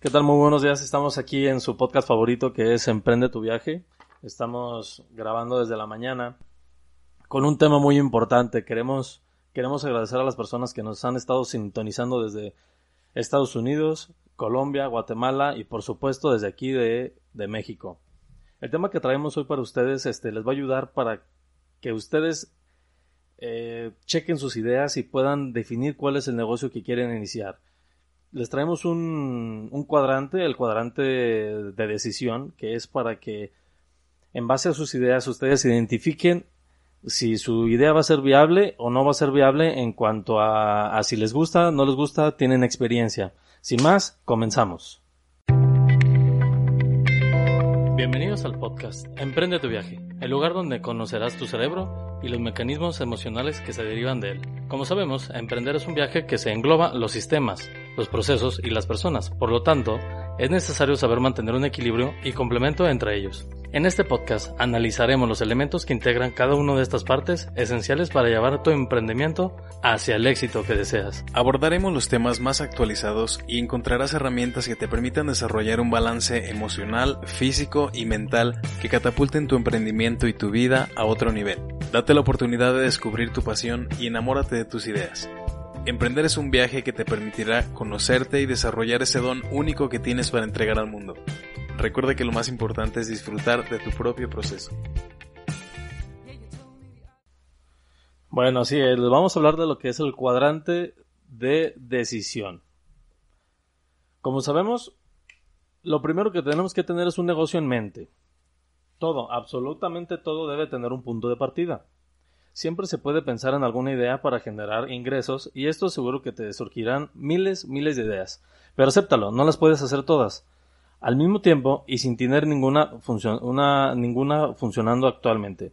¿Qué tal? Muy buenos días. Estamos aquí en su podcast favorito que es Emprende tu viaje. Estamos grabando desde la mañana con un tema muy importante. Queremos, queremos agradecer a las personas que nos han estado sintonizando desde Estados Unidos, Colombia, Guatemala y por supuesto desde aquí de, de México. El tema que traemos hoy para ustedes este, les va a ayudar para que ustedes eh, chequen sus ideas y puedan definir cuál es el negocio que quieren iniciar. Les traemos un, un cuadrante, el cuadrante de decisión, que es para que en base a sus ideas ustedes identifiquen si su idea va a ser viable o no va a ser viable en cuanto a, a si les gusta, no les gusta, tienen experiencia. Sin más, comenzamos. Bienvenidos al podcast Emprende tu viaje, el lugar donde conocerás tu cerebro y los mecanismos emocionales que se derivan de él. Como sabemos, emprender es un viaje que se engloba los sistemas, los procesos y las personas. Por lo tanto, es necesario saber mantener un equilibrio y complemento entre ellos. En este podcast analizaremos los elementos que integran cada una de estas partes esenciales para llevar tu emprendimiento hacia el éxito que deseas. Abordaremos los temas más actualizados y encontrarás herramientas que te permitan desarrollar un balance emocional, físico y mental que catapulten tu emprendimiento y tu vida a otro nivel. Date la oportunidad de descubrir tu pasión y enamórate de tus ideas. Emprender es un viaje que te permitirá conocerte y desarrollar ese don único que tienes para entregar al mundo. Recuerda que lo más importante es disfrutar de tu propio proceso. Bueno, sí, les vamos a hablar de lo que es el cuadrante de decisión. Como sabemos, lo primero que tenemos que tener es un negocio en mente. Todo, absolutamente todo debe tener un punto de partida. Siempre se puede pensar en alguna idea para generar ingresos y esto seguro que te surgirán miles, miles de ideas. Pero acéptalo, no las puedes hacer todas. Al mismo tiempo y sin tener ninguna, una, ninguna funcionando actualmente.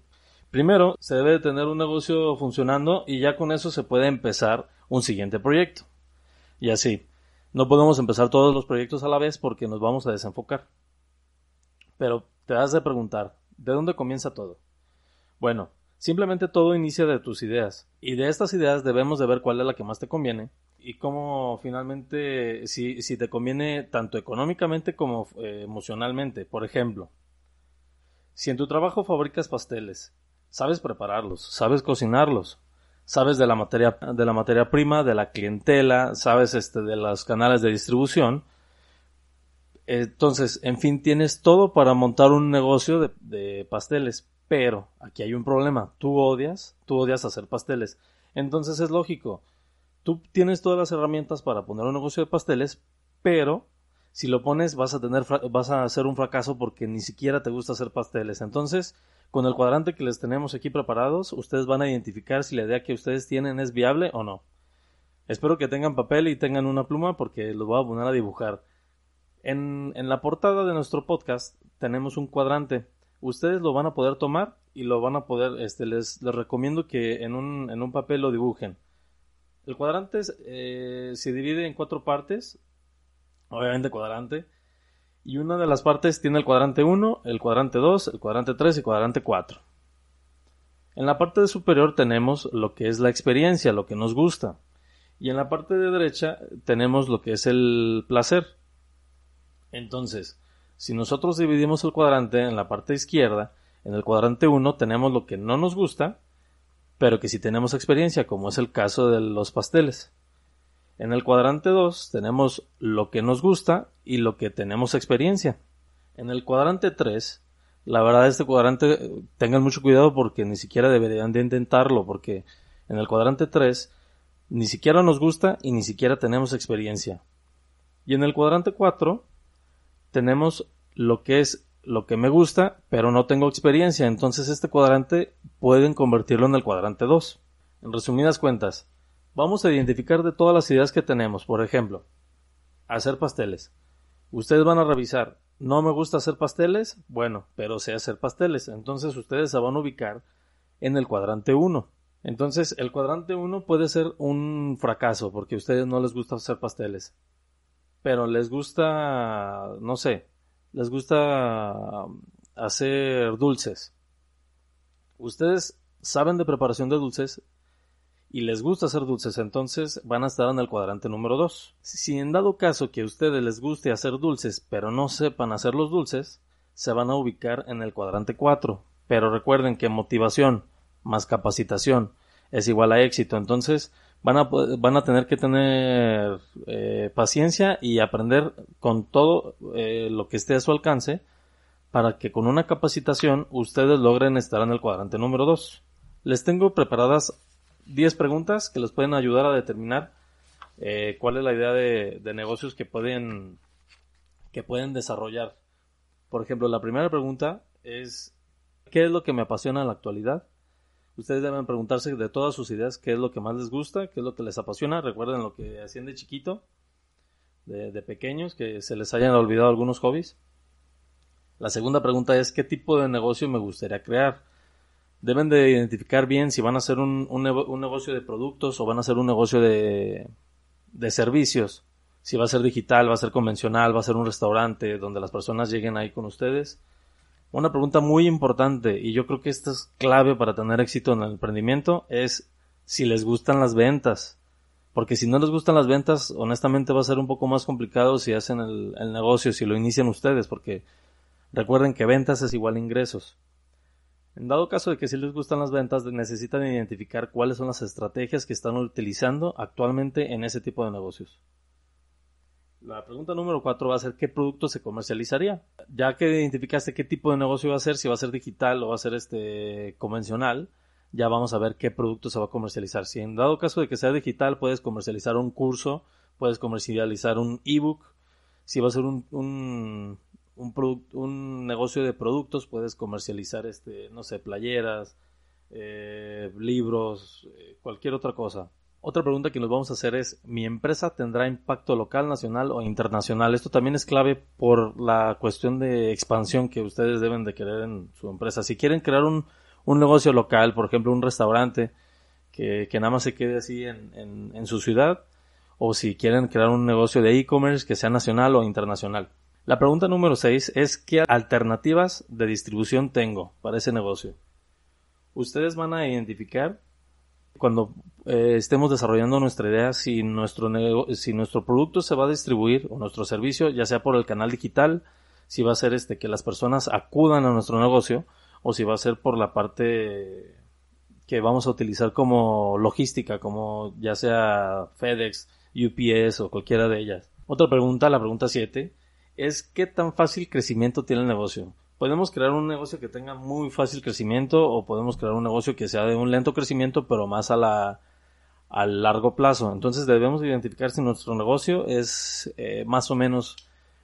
Primero, se debe tener un negocio funcionando y ya con eso se puede empezar un siguiente proyecto. Y así, no podemos empezar todos los proyectos a la vez porque nos vamos a desenfocar. Pero te has de preguntar, ¿de dónde comienza todo? Bueno, simplemente todo inicia de tus ideas. Y de estas ideas debemos de ver cuál es la que más te conviene y cómo finalmente, si, si te conviene tanto económicamente como eh, emocionalmente. Por ejemplo, si en tu trabajo fabricas pasteles, sabes prepararlos, sabes cocinarlos, sabes de la materia, de la materia prima, de la clientela, sabes este, de los canales de distribución, entonces, en fin, tienes todo para montar un negocio de, de, pasteles. Pero aquí hay un problema. Tú odias, tú odias hacer pasteles. Entonces es lógico tú tienes todas las herramientas para poner un negocio de pasteles, pero si lo pones vas a tener vas a hacer un fracaso porque ni siquiera te gusta hacer pasteles. Entonces, con el cuadrante que les tenemos aquí preparados, ustedes van a identificar si la idea que ustedes tienen es viable o no. Espero que tengan papel y tengan una pluma porque los voy a poner a dibujar. En, en la portada de nuestro podcast tenemos un cuadrante. Ustedes lo van a poder tomar y lo van a poder, este, les, recomiendo que en un, en un papel lo dibujen. El cuadrante eh, se divide en cuatro partes, obviamente cuadrante, y una de las partes tiene el cuadrante 1, el cuadrante 2, el cuadrante 3 y el cuadrante 4. En la parte superior tenemos lo que es la experiencia, lo que nos gusta, y en la parte de derecha tenemos lo que es el placer. Entonces, si nosotros dividimos el cuadrante en la parte izquierda, en el cuadrante 1 tenemos lo que no nos gusta, pero que si tenemos experiencia, como es el caso de los pasteles. En el cuadrante 2 tenemos lo que nos gusta y lo que tenemos experiencia. En el cuadrante 3, la verdad este cuadrante tengan mucho cuidado porque ni siquiera deberían de intentarlo porque en el cuadrante 3 ni siquiera nos gusta y ni siquiera tenemos experiencia. Y en el cuadrante 4 tenemos lo que es lo que me gusta, pero no tengo experiencia. Entonces este cuadrante pueden convertirlo en el cuadrante 2. En resumidas cuentas, vamos a identificar de todas las ideas que tenemos. Por ejemplo, hacer pasteles. Ustedes van a revisar, no me gusta hacer pasteles, bueno, pero sé hacer pasteles. Entonces ustedes se van a ubicar en el cuadrante 1. Entonces el cuadrante 1 puede ser un fracaso porque a ustedes no les gusta hacer pasteles. Pero les gusta, no sé, les gusta um, hacer dulces. Ustedes saben de preparación de dulces y les gusta hacer dulces, entonces van a estar en el cuadrante número 2. Si en dado caso que a ustedes les guste hacer dulces, pero no sepan hacer los dulces, se van a ubicar en el cuadrante 4. Pero recuerden que motivación más capacitación es igual a éxito. Entonces van a, van a tener que tener eh, paciencia y aprender con todo eh, lo que esté a su alcance para que con una capacitación ustedes logren estar en el cuadrante número 2. Les tengo preparadas 10 preguntas que les pueden ayudar a determinar eh, cuál es la idea de, de, negocios que pueden, que pueden desarrollar. Por ejemplo, la primera pregunta es ¿qué es lo que me apasiona en la actualidad? Ustedes deben preguntarse de todas sus ideas qué es lo que más les gusta, qué es lo que les apasiona. Recuerden lo que hacían de chiquito, de, pequeños, que se les hayan olvidado algunos hobbies. La segunda pregunta es qué tipo de negocio me gustaría crear. Deben de identificar bien si van a hacer un, un, negocio de productos o van a hacer un negocio de servicios. Si va a ser digital, va a ser convencional, va a ser un restaurante donde las personas lleguen ahí con ustedes una pregunta muy importante y yo creo que esta es clave para tener éxito en el emprendimiento es si les gustan las ventas. Porque si no les gustan las ventas, honestamente va a ser un poco más complicado si hacen el, negocio, si lo inician ustedes, porque recuerden que ventas es igual a ingresos. En dado caso de que si les gustan las ventas, necesitan identificar cuáles son las estrategias que están utilizando actualmente en ese tipo de negocios. La pregunta número cuatro va a ser qué producto se comercializaría. Ya que identificaste qué tipo de negocio va a ser, si va a ser digital o va a ser este convencional, ya vamos a ver qué producto se va a comercializar. Si en dado caso de que sea digital, puedes comercializar un curso, puedes comercializar un ebook. Si va a ser un, un, un, un negocio de productos, puedes comercializar este, no sé, playeras, eh, libros, eh, cualquier otra cosa. Otra pregunta que nos vamos a hacer es, ¿mi empresa tendrá impacto local, nacional o internacional? Esto también es clave por la cuestión de expansión que ustedes deben de querer en su empresa. Si quieren crear un, un negocio local, por ejemplo, un restaurante que, que nada más se quede así en, en, en su ciudad, o si quieren crear un negocio de e-commerce que sea nacional o internacional. La pregunta número 6 es ¿qué alternativas de distribución tengo para ese negocio? Ustedes van a identificar cuando eh, estemos desarrollando nuestra idea, si nuestro, si nuestro producto se va a distribuir o nuestro servicio, ya sea por el canal digital, si va a ser este que las personas acudan a nuestro negocio o si va a ser por la parte que vamos a utilizar como logística, como ya sea FedEx, UPS o cualquiera de ellas. Otra pregunta, la pregunta 7, es ¿qué tan fácil crecimiento tiene el negocio? Podemos crear un negocio que tenga muy fácil crecimiento o podemos crear un negocio que sea de un lento crecimiento pero más a la a largo plazo. Entonces debemos identificar si nuestro negocio es eh, más o menos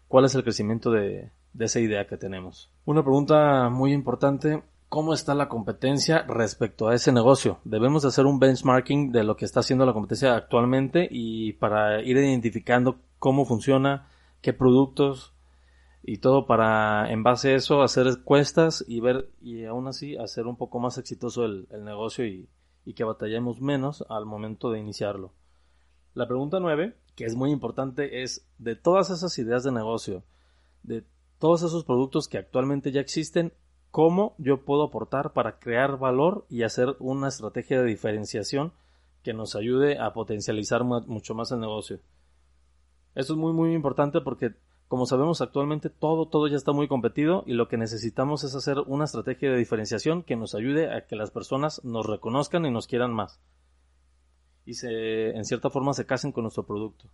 cuál es el crecimiento de, de esa idea que tenemos. Una pregunta muy importante, ¿cómo está la competencia respecto a ese negocio? Debemos hacer un benchmarking de lo que está haciendo la competencia actualmente y para ir identificando cómo funciona, qué productos, y todo para en base a eso hacer encuestas y ver y aún así hacer un poco más exitoso el, negocio y, y, que batallemos menos al momento de iniciarlo. La pregunta nueve, que es muy importante, es de todas esas ideas de negocio, de todos esos productos que actualmente ya existen, cómo yo puedo aportar para crear valor y hacer una estrategia de diferenciación que nos ayude a potencializar mucho más el negocio. Esto es muy muy importante porque como sabemos actualmente todo, todo ya está muy competido y lo que necesitamos es hacer una estrategia de diferenciación que nos ayude a que las personas nos reconozcan y nos quieran más. Y se, en cierta forma se casen con nuestro producto.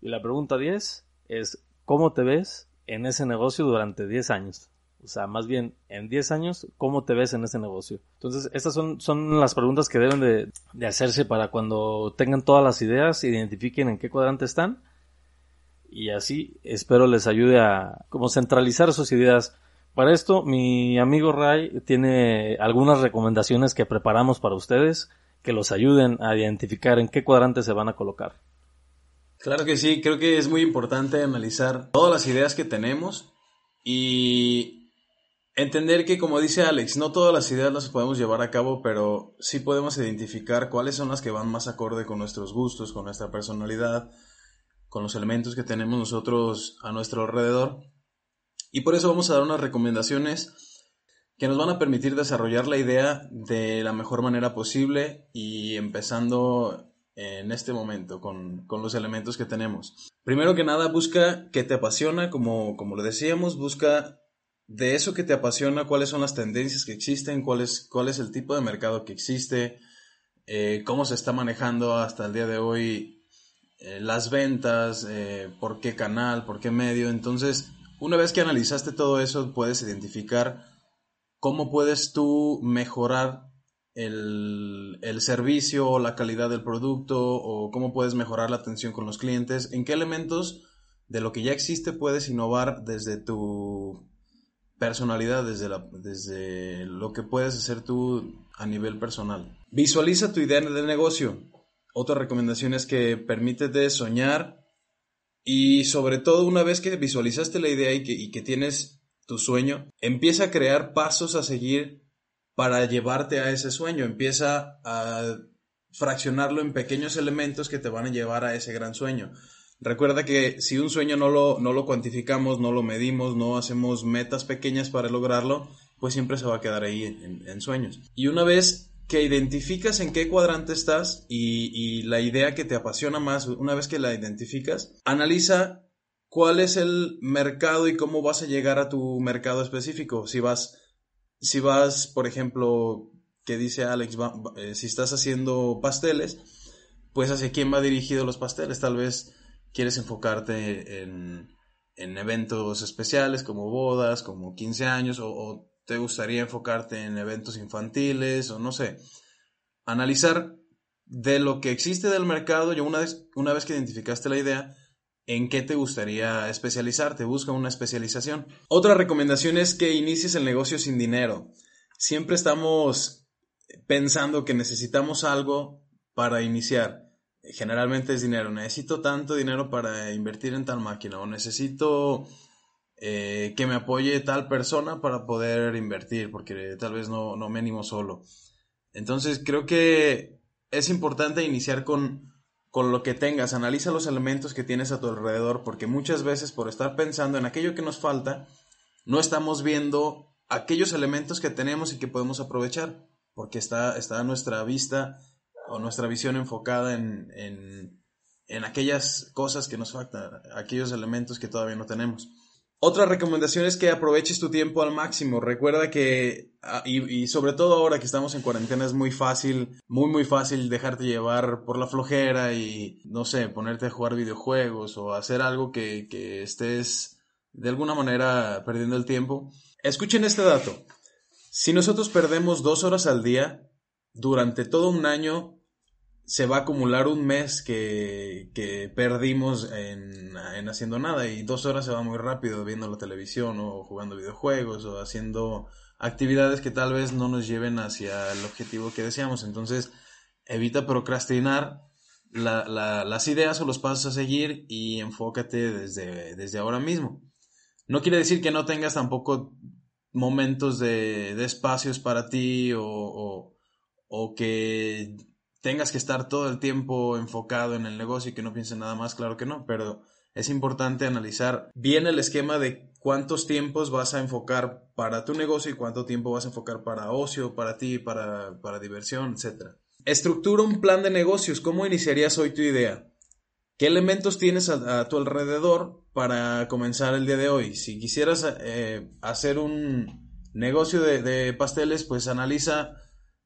Y la pregunta 10 es, ¿cómo te ves en ese negocio durante 10 años? O sea, más bien, en 10 años, ¿cómo te ves en ese negocio? Entonces, estas son, son las preguntas que deben de, de hacerse para cuando tengan todas las ideas, identifiquen en qué cuadrante están y así espero les ayude a como centralizar sus ideas. Para esto, mi amigo Ray tiene algunas recomendaciones que preparamos para ustedes que los ayuden a identificar en qué cuadrante se van a colocar. Claro que sí, creo que es muy importante analizar todas las ideas que tenemos y entender que, como dice Alex, no todas las ideas las podemos llevar a cabo, pero sí podemos identificar cuáles son las que van más acorde con nuestros gustos, con nuestra personalidad, con los elementos que tenemos nosotros a nuestro alrededor. Y por eso vamos a dar unas recomendaciones que nos van a permitir desarrollar la idea de la mejor manera posible y empezando en este momento con, los elementos que tenemos. Primero que nada, busca que te apasiona, como, como lo decíamos, busca de eso que te apasiona, cuáles son las tendencias que existen, cuál es, cuál es el tipo de mercado que existe, eh, cómo se está manejando hasta el día de hoy eh, las ventas, eh, por qué canal, por qué medio. Entonces, una vez que analizaste todo eso, puedes identificar cómo puedes tú mejorar el, el, servicio o la calidad del producto o cómo puedes mejorar la atención con los clientes, en qué elementos de lo que ya existe puedes innovar desde tu personalidad, desde, la, desde lo que puedes hacer tú a nivel personal. Visualiza tu idea de negocio. Otra recomendación es que permítete soñar y sobre todo una vez que visualizaste la idea y que, y que tienes tu sueño, empieza a crear pasos a seguir para llevarte a ese sueño. Empieza a fraccionarlo en pequeños elementos que te van a llevar a ese gran sueño. Recuerda que si un sueño no lo, no lo cuantificamos, no lo medimos, no hacemos metas pequeñas para lograrlo, pues siempre se va a quedar ahí en, sueños. Y una vez que identificas en qué cuadrante estás y, la idea que te apasiona más, una vez que la identificas, analiza cuál es el mercado y cómo vas a llegar a tu mercado específico. Si vas, si vas, por ejemplo, que dice Alex, eh, si estás haciendo pasteles, pues hacia quién va dirigido los pasteles. Tal vez quieres enfocarte en, eventos especiales como bodas, como 15 años, o, te gustaría enfocarte en eventos infantiles, o no sé. Analizar de lo que existe del mercado, y una vez, una vez que identificaste la idea, en qué te gustaría especializarte, busca una especialización. Otra recomendación es que inicies el negocio sin dinero. Siempre estamos pensando que necesitamos algo para iniciar generalmente es dinero. Necesito tanto dinero para invertir en tal máquina o necesito eh, que me apoye tal persona para poder invertir porque tal vez no, no me animo solo. Entonces creo que es importante iniciar con, con lo que tengas. Analiza los elementos que tienes a tu alrededor porque muchas veces por estar pensando en aquello que nos falta, no estamos viendo aquellos elementos que tenemos y que podemos aprovechar porque está, está nuestra vista o nuestra visión enfocada en, en, aquellas cosas que nos faltan, aquellos elementos que todavía no tenemos. Otra recomendación es que aproveches tu tiempo al máximo. Recuerda que, ah, y, sobre todo ahora que estamos en cuarentena, es muy fácil, muy, muy fácil dejarte llevar por la flojera y, no sé, ponerte a jugar videojuegos o hacer algo que, que estés de alguna manera perdiendo el tiempo. Escuchen este dato. Si nosotros perdemos dos horas al día, durante todo un año se va a acumular un mes que, que perdimos en, en, haciendo nada y dos horas se va muy rápido viendo la televisión o jugando videojuegos o haciendo actividades que tal vez no nos lleven hacia el objetivo que deseamos. Entonces, evita procrastinar la, la, las ideas o los pasos a seguir y enfócate desde, desde ahora mismo. No quiere decir que no tengas tampoco momentos de, de espacios para ti o, o que tengas que estar todo el tiempo enfocado en el negocio y que no pienses nada más, claro que no, pero es importante analizar bien el esquema de cuántos tiempos vas a enfocar para tu negocio y cuánto tiempo vas a enfocar para ocio, para ti, para, para diversión, etc. Estructura un plan de negocios. ¿Cómo iniciarías hoy tu idea? ¿Qué elementos tienes a, tu alrededor para comenzar el día de hoy? Si quisieras eh, hacer un negocio de pasteles, pues analiza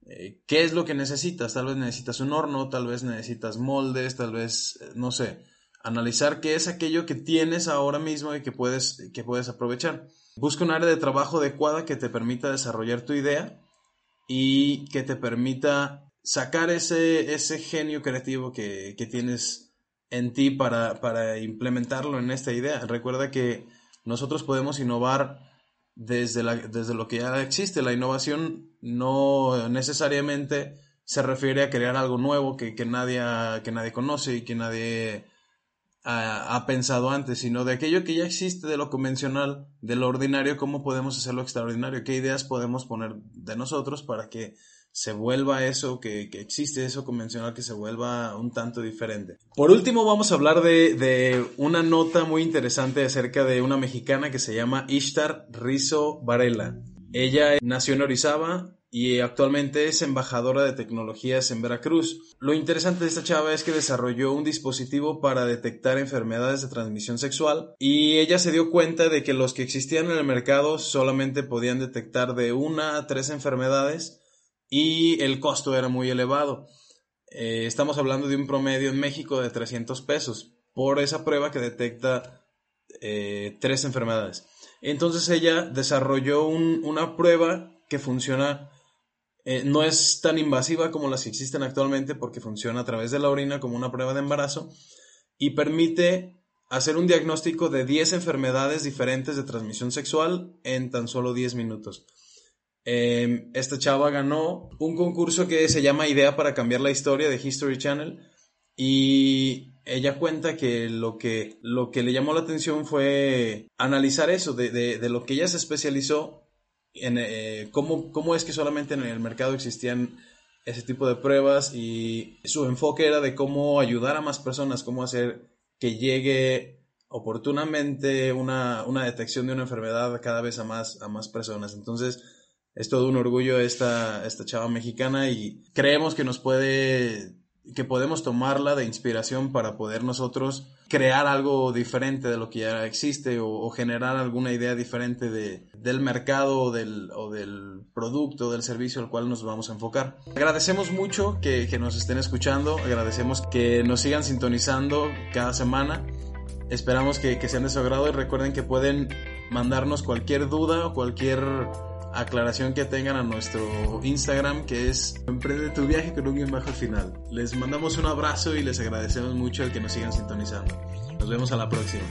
eh, qué es lo que necesitas. Tal vez necesitas un horno, tal vez necesitas moldes, tal vez, eh, no sé, analizar qué es aquello que tienes ahora mismo y que puedes, que puedes aprovechar. Busca un área de trabajo adecuada que te permita desarrollar tu idea y que te permita sacar ese, ese genio creativo que, que tienes en ti para, para implementarlo en esta idea. Recuerda que nosotros podemos innovar desde, la, desde lo que ya existe. La innovación no necesariamente se refiere a crear algo nuevo que, nadie, que nadie conoce y que nadie ha, ha, pensado antes, sino de aquello que ya existe, de lo convencional, de lo ordinario, cómo podemos hacerlo extraordinario, qué ideas podemos poner de nosotros para que se vuelva eso que, que, existe, eso convencional, que se vuelva un tanto diferente. Por último, vamos a hablar de, de, una nota muy interesante acerca de una mexicana que se llama Ishtar Rizzo Varela. Ella nació en Orizaba y actualmente es embajadora de tecnologías en Veracruz. Lo interesante de esta chava es que desarrolló un dispositivo para detectar enfermedades de transmisión sexual y ella se dio cuenta de que los que existían en el mercado solamente podían detectar de una a tres enfermedades y el costo era muy elevado. Eh, estamos hablando de un promedio en México de 300 pesos por esa prueba que detecta eh, tres enfermedades. Entonces ella desarrolló una prueba que funciona, eh, no es tan invasiva como las que existen actualmente porque funciona a través de la orina como una prueba de embarazo y permite hacer un diagnóstico de 10 enfermedades diferentes de transmisión sexual en tan solo 10 minutos. Em, esta chava ganó un concurso que se llama Idea para cambiar la historia de History Channel y ella cuenta que lo que, lo que le llamó la atención fue analizar eso, de, de, lo que ella se especializó en eh, cómo, cómo es que solamente en el mercado existían ese tipo de pruebas y su enfoque era de cómo ayudar a más personas, cómo hacer que llegue oportunamente una, una detección de una enfermedad cada vez a más, a más personas. Entonces, es todo un orgullo esta, esta chava mexicana y creemos que nos puede, que podemos tomarla de inspiración para poder nosotros crear algo diferente de lo que ya existe o, generar alguna idea diferente de, del mercado o del, o del producto, del servicio al cual nos vamos a enfocar. Agradecemos mucho que, que nos estén escuchando, agradecemos que nos sigan sintonizando cada semana. Esperamos que, que sean de su agrado y recuerden que pueden mandarnos cualquier duda o cualquier aclaración que tengan a nuestro Instagram que es Emprende tu viaje con un guion bajo al final. Les mandamos un abrazo y les agradecemos mucho el que nos sigan sintonizando. Nos vemos a la próxima.